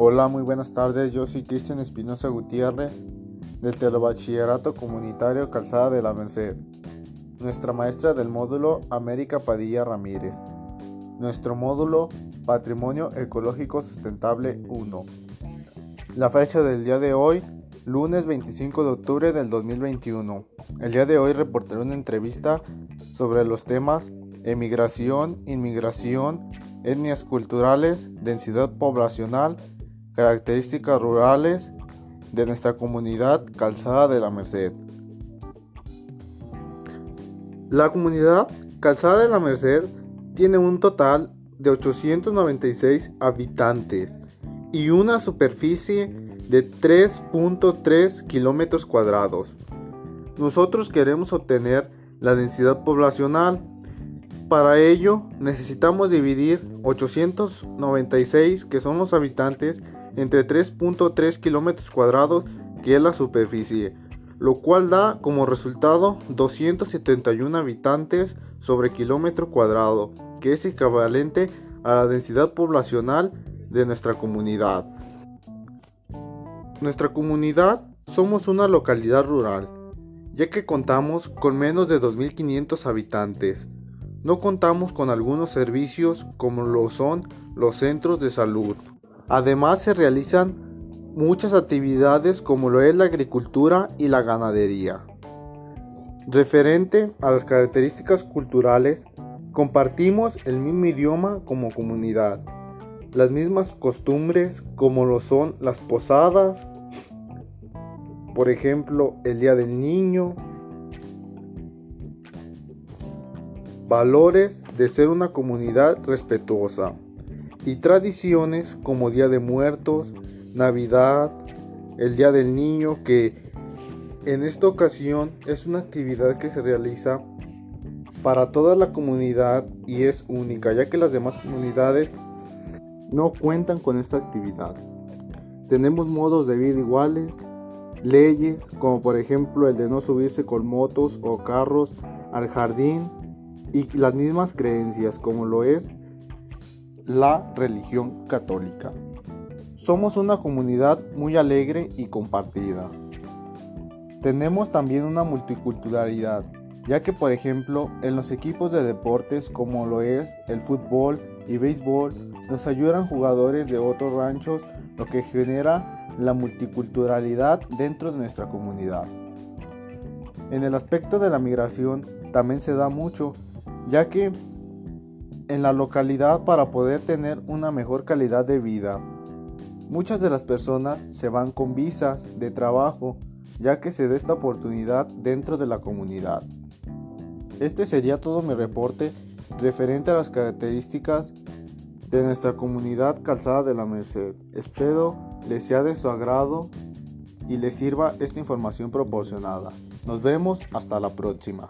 Hola, muy buenas tardes. Yo soy Cristian Espinosa Gutiérrez del Telebachillerato Comunitario Calzada de la Merced. Nuestra maestra del módulo América Padilla Ramírez. Nuestro módulo Patrimonio Ecológico Sustentable 1. La fecha del día de hoy, lunes 25 de octubre del 2021. El día de hoy reportaré una entrevista sobre los temas emigración, inmigración, etnias culturales, densidad poblacional, características rurales de nuestra comunidad Calzada de la Merced. La comunidad Calzada de la Merced tiene un total de 896 habitantes y una superficie de 3.3 kilómetros cuadrados. Nosotros queremos obtener la densidad poblacional para ello necesitamos dividir 896 que son los habitantes entre 3.3 kilómetros cuadrados que es la superficie, lo cual da como resultado 271 habitantes sobre kilómetro cuadrado, que es equivalente a la densidad poblacional de nuestra comunidad. Nuestra comunidad somos una localidad rural, ya que contamos con menos de 2.500 habitantes no contamos con algunos servicios como lo son los centros de salud. Además se realizan muchas actividades como lo es la agricultura y la ganadería. Referente a las características culturales, compartimos el mismo idioma como comunidad, las mismas costumbres como lo son las posadas, por ejemplo el Día del Niño, valores de ser una comunidad respetuosa y tradiciones como Día de Muertos, Navidad, el Día del Niño, que en esta ocasión es una actividad que se realiza para toda la comunidad y es única, ya que las demás comunidades no cuentan con esta actividad. Tenemos modos de vida iguales, leyes como por ejemplo el de no subirse con motos o carros al jardín y las mismas creencias como lo es la religión católica. Somos una comunidad muy alegre y compartida. Tenemos también una multiculturalidad, ya que por ejemplo en los equipos de deportes como lo es el fútbol y béisbol nos ayudan jugadores de otros ranchos, lo que genera la multiculturalidad dentro de nuestra comunidad. En el aspecto de la migración también se da mucho, ya que en la localidad para poder tener una mejor calidad de vida, muchas de las personas se van con visas de trabajo, ya que se da esta oportunidad dentro de la comunidad. Este sería todo mi reporte referente a las características de nuestra comunidad Calzada de la Merced. Espero les sea de su agrado y les sirva esta información proporcionada. Nos vemos hasta la próxima.